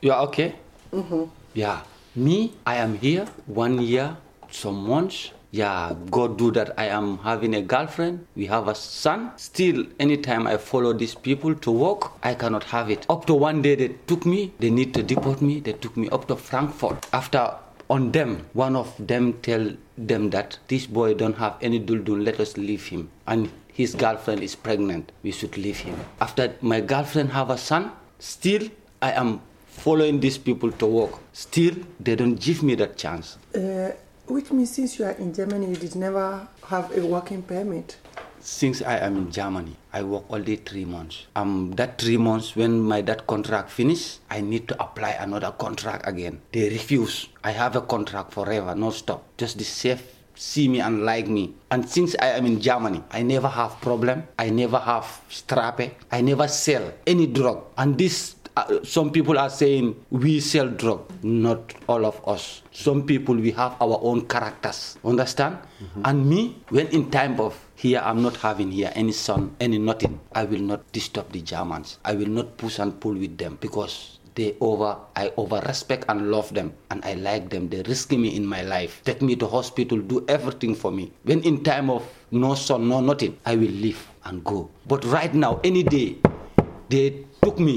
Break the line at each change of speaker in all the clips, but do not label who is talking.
You are okay? Mm-hmm. Yeah. Me, I am here one year, some months. Yeah, God do that. I am having a girlfriend. We have a son. Still, anytime I follow these people to work, I cannot have it. Up to one day, they took me. They need to deport me. They took me up to Frankfurt. After on them, one of them tell them that this boy don't have any Duldung. Let us leave him. And his girlfriend is pregnant. We should leave him. After my girlfriend have a son, still I am following these people to work. Still, they don't give me that chance.
Uh, which means since you are in Germany, you did never have a working permit.
Since I am in Germany, I work only three months. Um, that three months, when my that contract finish, I need to apply another contract again. They refuse. I have a contract forever, no stop. Just the safe see me and like me. And since I am in Germany, I never have problem. I never have strape. I never sell any drug. And this uh, some people are saying we sell drug not all of us. Some people we have our own characters. Understand? Mm-hmm. and me when in time of here i'm not having here any son any nothing i will not disturb the germans. I will not push and pull with them because they over i over respect and love them and i like them. They risk me in my life. Take me to hospital do everything for me. When in time of no son no nothing i will leave and go. But right now any day they took me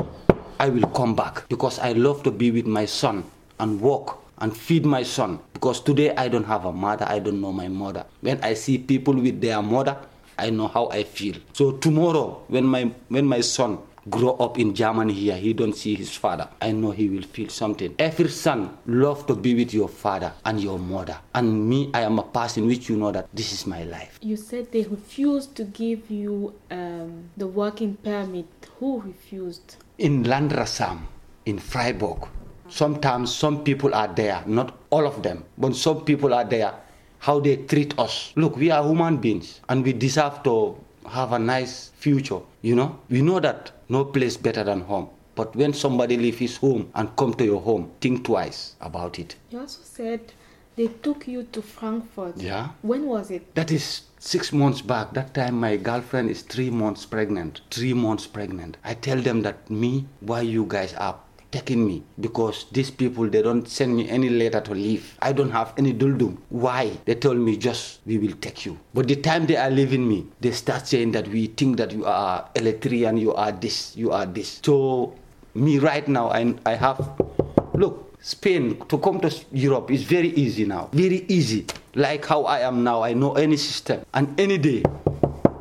I will come back because I love to be with my son and walk and feed my son because today I don't have a mother, I don't know my mother. When I see people with their mother, I know how I feel. So tomorrow when my when my son grow up in Germany here, he don't see his father. I know he will feel something. Every son love to be with your father and your mother. And me, I am a person which you know that this is my life.
You said they refused to give you um, the working permit. Who refused?
In Landratsamt, in Freiburg, sometimes some people are there, not all of them, but some people are there. How they treat us. Look, we are human beings and we deserve to have a nice future. You know, we know that no place better than home. But when somebody leave his home and come to your home, think twice about it.
You also said they took you to Frankfurt.
Yeah.
When was it?
That is six months back. That time my girlfriend is three months pregnant. Three months pregnant. I tell them that me, why you guys are taking me because these people they don't send me any letter to leave. I don't have any Duldung. Why? They told me just we will take you. But the time they are leaving me, they start saying that we think that you are electrician, you are this, you are this. So me right now I I have Spain to come to Europe is very easy now. Very easy. Like how I am now, I know any system. And any day,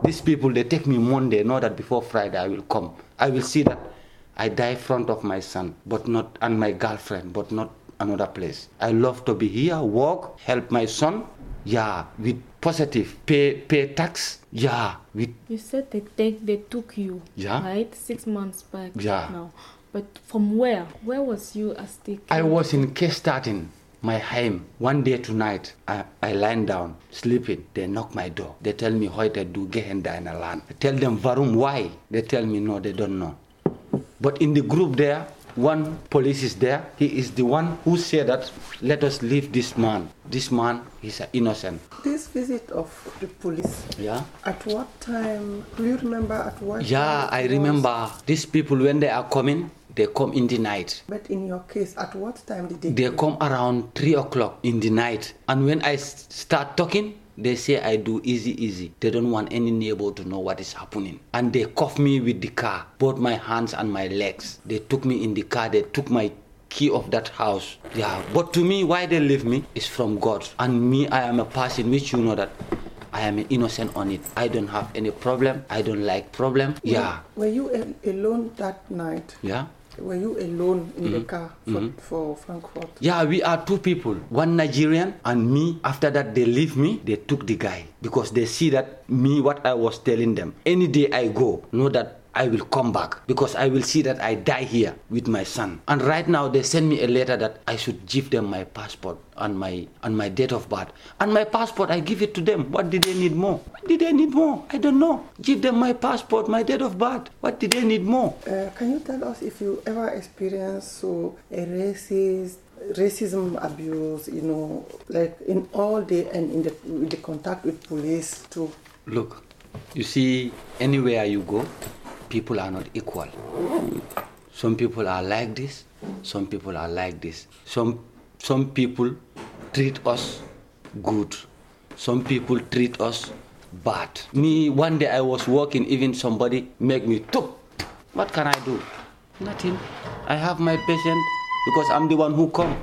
these people they take me Monday, know that before Friday I will come. I will see that I die in front of my son, but not and my girlfriend, but not another place. I love to be here, work, help my son. Yeah, with positive, pay pay tax. Yeah, with.
You said they take they took you.
Yeah.
Right, six months back.
Yeah.
Now, but from where? Where was you as the?
I was in Kestaten, my home. One day tonight, I, I lie down, sleeping. They knock my door. They tell me, heute du gehen deine Land. I tell them, warum, why? They tell me, no, they don't know. But in the group there, one police is there. He is the one who said that let us leave this man. This man is innocent.
This visit of the police.
Yeah.
At what time? Do you remember at what?
Yeah,
time
I
was?
remember these people when they are coming. They come in the night.
But in your case, at what time did they?
They come around three o'clock in the night. And when I start talking, they say I do easy, easy. They don't want any neighbor to know what is happening. And they cuff me with the car, both my hands and my legs. They took me in the car. They took my key of that house. Yeah, but to me, why they leave me is from God. And me, I am a person which you know that I am innocent on it. I don't have any problem. I don't like problem. Yeah,
Were you alone that night?
yeah.
Were you alone in
Mm-hmm.
the car for, for Frankfurt?
Yeah, we are two people. One Nigerian and me. After that, they leave me. They took the guy because they see that me, what I was telling them. Any day I go, know that I will come back because I will see that I die here with my son. And right now, they send me a letter that I should give them my passport and my and my date of birth. And my passport, I give it to them. What did they need more? What did they need more? I don't know. Give them my passport, my date of birth. What did they need more?
Uh, can you tell us if you ever experienced so a racist racism abuse you know like in all day and in the, in the contact with police too
Look, you see, anywhere you go, people are not equal. Some people are like this. Some people are like this. Some some people treat us good. Some people treat us bad. Me one day I was walking, even somebody make me took. What can I do? Nothing. I have my patient because I'm the one who come.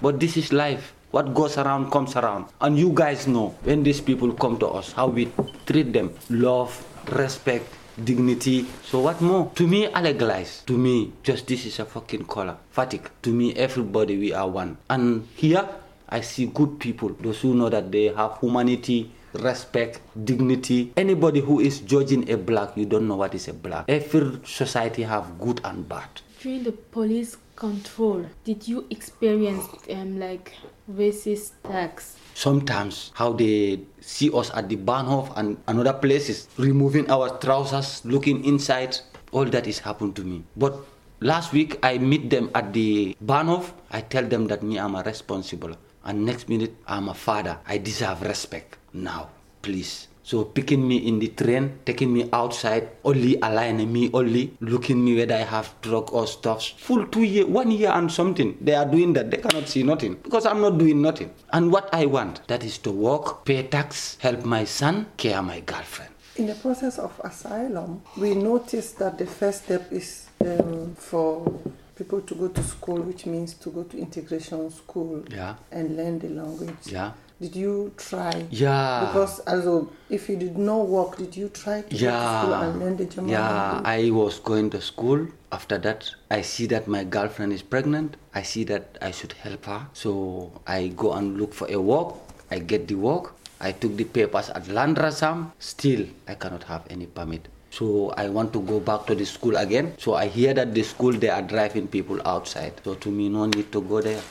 But this is life. What goes around comes around. And you guys know when these people come to us, how we treat them. Love, respect, dignity. So what more? To me, legalize. To me, justice is a fucking color. Fatigue. To me, everybody, we are one. And here, I see good people. Those who know that they have humanity, respect, dignity. Anybody who is judging a black, you don't know what is a black. Every society have good and bad.
During the police control, did you experience um, like racist attacks?
Sometimes how they see us at the Bahnhof and, and other places, removing our trousers, looking inside, all that is happened to me. But last week I meet them at the Bahnhof. I tell them that me I'm a responsible. And next minute I'm a father. I deserve respect. Now, please. So picking me in the train, taking me outside, only aligning me, only looking me whether I have drug or stuff. Full two year, one year and something. They are doing that. They cannot see nothing because I'm not doing nothing. And what I want, that is to work, pay tax, help my son, care my girlfriend.
In the process of asylum, we noticed that the first step is um, for people to go to school, which means to go to integration school
Yeah.
and learn the language.
Yeah.
Did you try?
Yeah.
Because also, if you did not work, did you try to go to school
Yeah.
and learn the German
Yeah,
language?
I was going to school. After that, I see that my girlfriend is pregnant. I see that I should help her. So I go and look for a work. I get the work. I took the papers at Landratsamt. Still, I cannot have any permit. So I want to go back to the school again. So I hear that the school they are driving people outside. So to me, no need to go there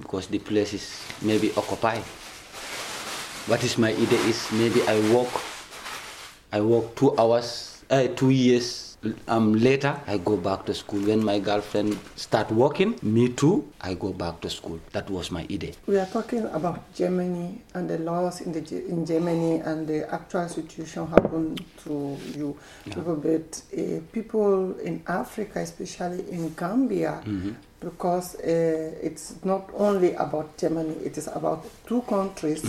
because the place is maybe occupied. What is my idea is maybe I walk I work two hours, uh, two years um, later, I go back to school. When my girlfriend start working, me too, I go back to school. That was my idea.
We are talking about Germany and the laws in the in Germany and the actual situation happened to you. But uh, people in Africa, especially in Gambia, because uh, it's not only about Germany, it is about two countries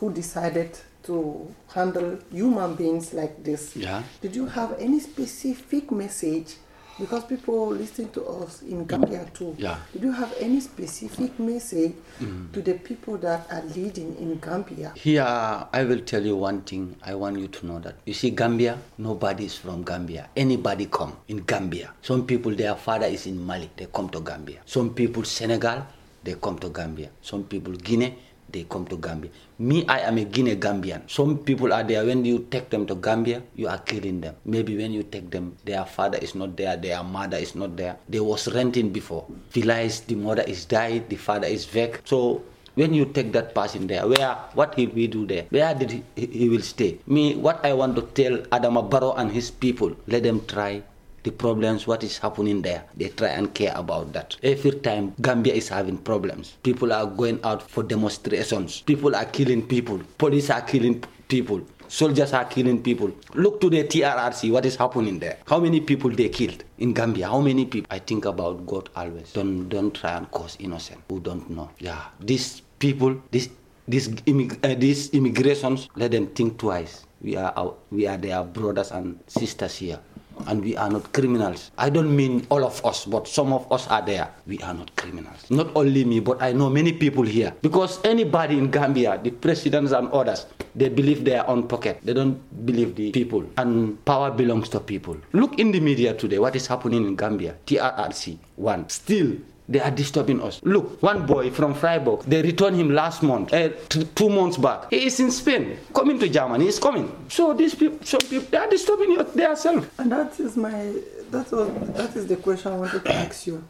who decided to handle human beings like this.
Yeah.
Did you have any specific message? Because people listen to us in Gambia too.
Yeah.
Did you have any specific message mm. to the people that are leading in Gambia?
Here, I will tell you one thing. I want you to know that. You see, Gambia, nobody is from Gambia. Anybody come in Gambia. Some people, their father is in Mali. They come to Gambia. Some people, Senegal, they come to Gambia. Some people, Guinea, they come to Gambia. Me, I am a Guinea Gambian. Some people are there. When you take them to Gambia, you are killing them. Maybe when you take them, their father is not there, their mother is not there. They was renting before. Realize the mother is died, the father is back. So when you take that person there, where what he will we do there? Where did he, he will stay? Me, what I want to tell Adama Barrow and his people, let them try the problems, what is happening there. They try and care about that. Every time Gambia is having problems, people are going out for demonstrations. People are killing people. Police are killing people. Soldiers are killing people. Look to the TRRC, what is happening there? How many people they killed in Gambia? How many people? I think about God always. Don't don't try and cause innocent who don't know. Yeah, these people, this these immig- uh, these immigrations, let them think twice. We are our, we are their brothers and sisters here and we are not criminals. I don't mean all of us, but some of us are there. We are not criminals. Not only me, but I know many people here. Because anybody in Gambia, the presidents and others, they believe their own pocket. They don't believe the people. And power belongs to people. Look in the media today, what is happening in Gambia? TRRC, one. Still, they are disturbing us. Look, one boy from Freiburg, they returned him last month, uh, t- two months back. He is in Spain, coming to Germany. He's coming. So these people, some people, they are disturbing you- themselves.
And that is my that was that is the question I wanted to ask you.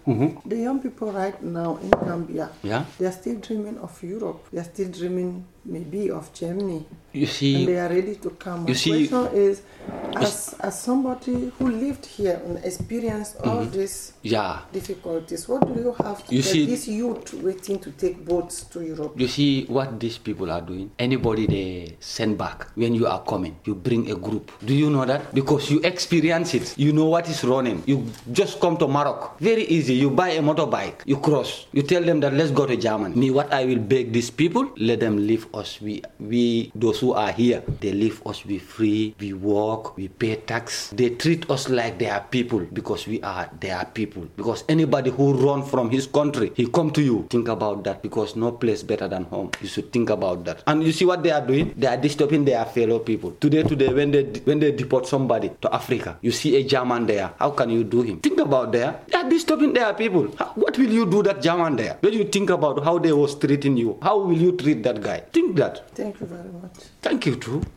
The young people right now in Gambia,
Yeah.
they are still dreaming of Europe. They are still dreaming maybe of Germany.
You see,
and they are ready to come. My
you see-
question is, as, as somebody who lived here and experienced all mm-hmm. these
yeah.
difficulties, what do you have to
You see-
this youth waiting to take boats to Europe?
You see what these people are doing? Anybody they send back when you are coming, you bring a group. Do you know that? Because you experience it. You know what is running. You just come to Morocco. Very easy. You buy a motorbike. You cross. You tell them that let's go to Germany. Me, what I will beg these people, let them leave us. We, we, those who are here, they leave us. We free. We work. We pay tax. They treat us like they are people because we are their people. Because anybody who run from his country, he come to you. Think about that because no place better than home. You should think about that. And you see what they are doing? They are disturbing their fellow people. Today, today, when they when they deport somebody to Africa, you see a German there. How can you do him? Think about there. They are disturbing their people. What will you do that German there? When you think about how they was treating you, how will you treat that guy? Think that.
Thank you very much.
Thank you too.